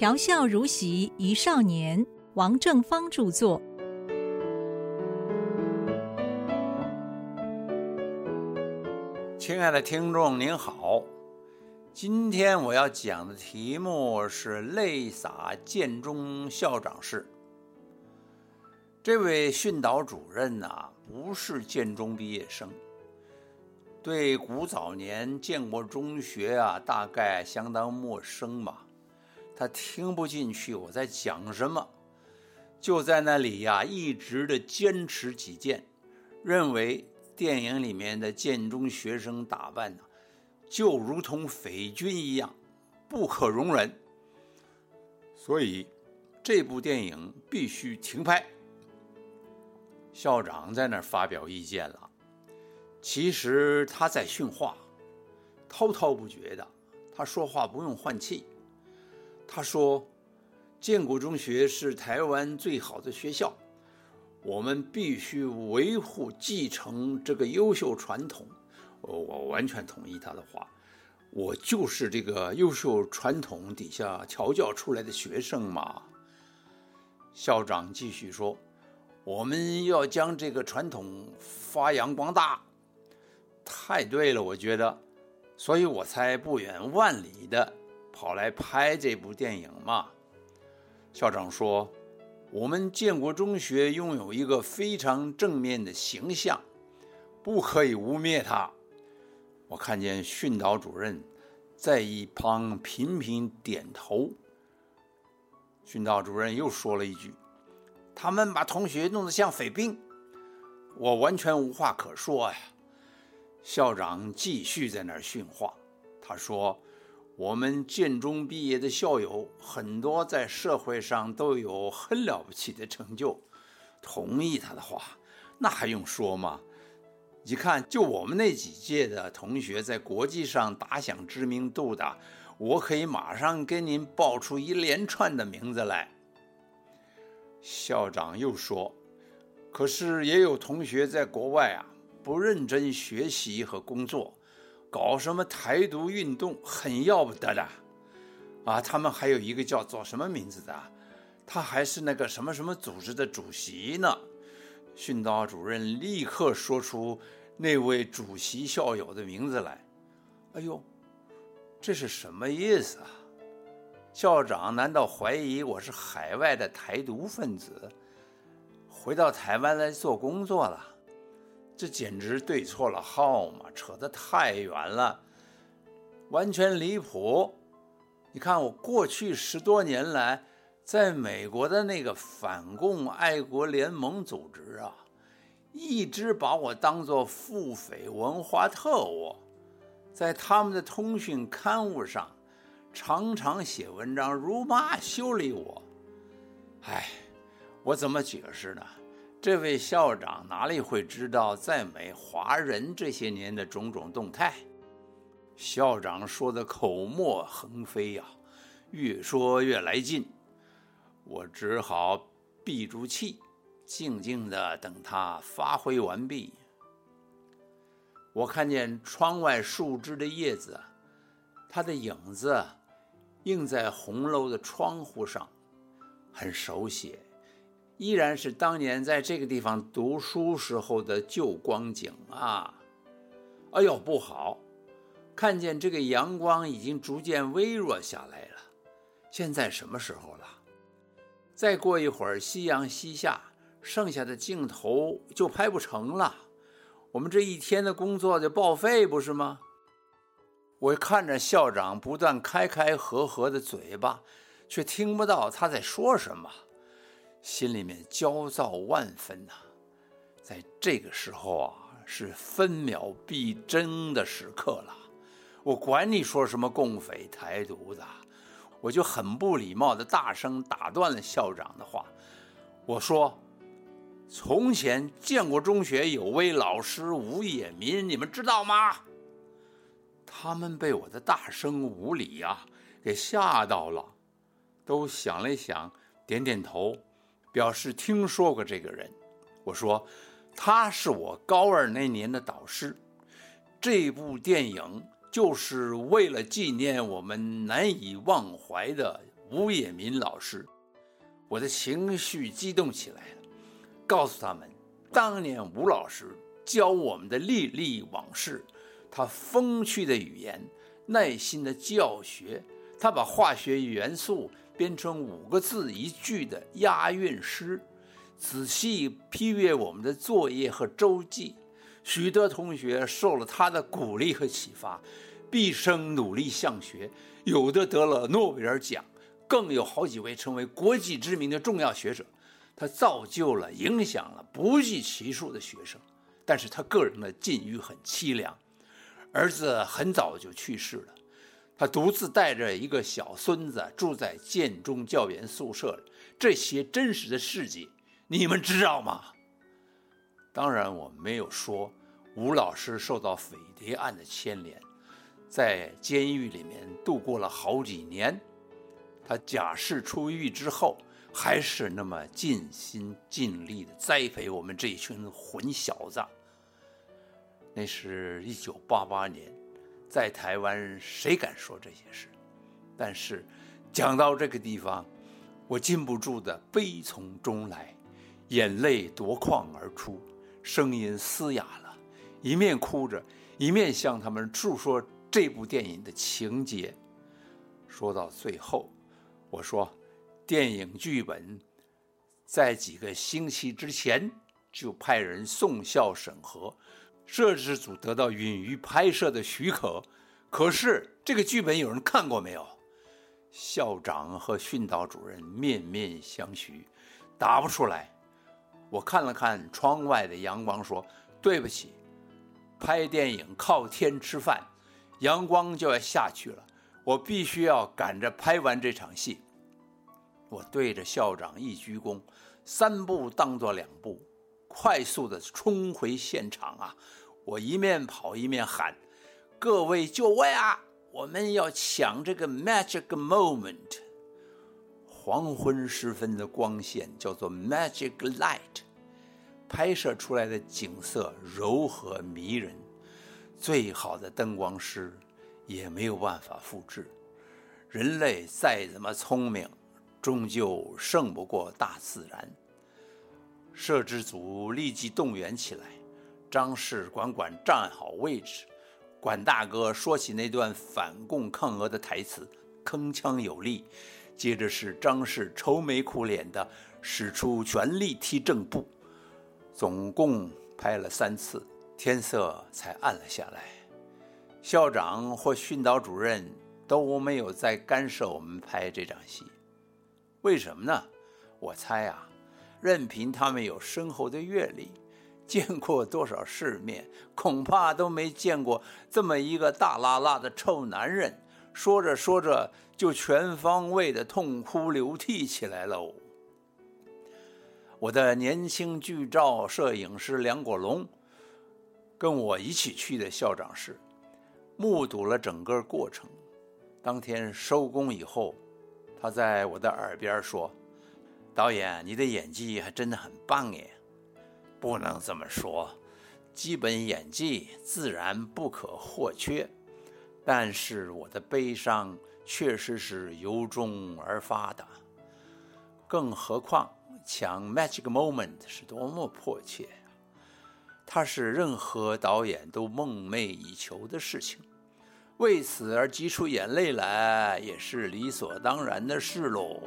调笑如席一少年，王正芳著作。亲爱的听众您好，今天我要讲的题目是泪洒建中校长室。这位训导主任呐、不是建中毕业生，对古早年建国中学啊，大概相当陌生吧。他听不进去我在讲什么，就在那里呀、一直的坚持己见，认为电影里面的建中学生打扮呢、就如同匪军一样，不可容忍。所以这部电影必须停拍。校长在那儿发表意见了，其实他在训话，滔滔不绝的，他说话不用换气。他说：“建国中学是台湾最好的学校，我们必须维护、继承这个优秀传统。”我我完全同意他的话，我就是这个优秀传统底下调教出来的学生嘛。校长继续说：“我们要将这个传统发扬光大。”太对了，我觉得，所以我才不远万里的。跑来拍这部电影嘛？校长说：“我们建国中学拥有一个非常正面的形象，不可以污蔑它。”我看见训导主任在一旁频频点头。训导主任又说了一句：“他们把同学弄得像匪兵。”我完全无话可说呀。校长继续在那儿训话，他说。我们建中毕业的校友很多，在社会上都有很了不起的成就。同意他的话，那还用说吗？你看，就我们那几届的同学，在国际上打响知名度的，我可以马上跟您报出一连串的名字来。校长又说：“可是也有同学在国外啊，不认真学习和工作。”搞什么台独运动很要不得的，啊，他们还有一个叫做什么名字的，他还是那个什么什么组织的主席呢。训导主任立刻说出那位主席校友的名字来。哎呦，这是什么意思啊？校长难道怀疑我是海外的台独分子，回到台湾来做工作了？这简直对错了号嘛，扯得太远了，完全离谱。你看，我过去十多年来，在美国的那个反共爱国联盟组织啊，一直把我当作腹诽文化特务，在他们的通讯刊物上，常常写文章辱骂修理我。唉，我怎么解释呢？这位校长哪里会知道在美华人这些年的种种动态？校长说的口沫横飞呀，越说越来劲，我只好闭住气，静静的等他发挥完毕。我看见窗外树枝的叶子，它的影子映在红楼的窗户上，很熟悉。依然是当年在这个地方读书时候的旧光景啊！哎呦，不好！看见这个阳光已经逐渐微弱下来了。现在什么时候了？再过一会儿，夕阳西下，剩下的镜头就拍不成了。我们这一天的工作就报废，不是吗？我看着校长不断开开合合的嘴巴，却听不到他在说什么。心里面焦躁万分呐、在这个时候啊，是分秒必争的时刻了。我管你说什么共匪台独的，我就很不礼貌的大声打断了校长的话。我说：“从前建国中学有位老师吴野民，你们知道吗？”他们被我的大声无礼呀、给吓到了，都想了想，点点头。表示听说过这个人，我说他是我高二那年的导师。这部电影就是为了纪念我们难以忘怀的吴野民老师，我的情绪激动起来了，告诉他们，当年吴老师教我们的历历往事，他风趣的语言，耐心的教学，他把化学元素编成五个字一句的押韵诗，仔细批阅我们的作业和周记，许多同学受了他的鼓励和启发。毕生努力向学，有的得了诺贝尔奖，更有好几位成为国际知名的重要学者。他造就了、影响了不计其数的学生，但是他个人的境遇很凄凉，儿子很早就去世了，他独自带着一个小孙子住在建中教员宿舍里。这些真实的事迹，你们知道吗？当然，我没有说吴老师受到匪谍案的牵连。在监狱里面度过了好几年，他假释出狱之后，还是那么尽心尽力的栽培我们这一群混小子。那是一九八八年，在台湾谁敢说这些事？但是讲到这个地方，我禁不住的悲从中来，眼泪夺眶而出，声音嘶哑了，一面哭着，一面向他们诉说。这部电影的情节说到最后，我说，电影剧本在几个星期之前就派人送校审核，摄制组得到允于拍摄的许可。可是这个剧本有人看过没有？校长和训导主任面面相觑，答不出来。我看了看窗外的阳光，说：“对不起，拍电影靠天吃饭。”阳光就要下去了，我必须要赶着拍完这场戏。我对着校长一鞠躬，三步当作两步，快速的冲回现场啊！我一面跑一面喊：“各位就位啊！我们要抢这个 magic moment。”黄昏时分的光线叫做 magic light，拍摄出来的景色柔和迷人。最好的灯光师也没有办法复制。人类再怎么聪明，终究胜不过大自然。摄制组立即动员起来，张氏管管站好位置。管大哥说起那段反共抗俄的台词，铿锵有力。接着是张氏愁眉苦脸的使出全力踢正步。总共拍了三次。天色才暗了下来，校长或训导主任都没有再干涉我们拍这场戏。为什么呢？我猜啊，任凭他们有深厚的阅历，见过多少世面，恐怕都没见过这么一个大拉拉的臭男人。说着说着，就全方位的痛哭流涕起来喽。我的年轻剧照摄影师梁国龙。跟我一起去的校长室，目睹了整个过程。当天收工以后，他在我的耳边说：“导演，你的演技还真的很棒耶。”不能这么说，基本演技自然不可或缺，但是我的悲伤确实是由衷而发的。更何况抢 magic moment 是多么迫切。它是任何导演都梦寐以求的事情，为此而挤出眼泪来也是理所当然的事喽。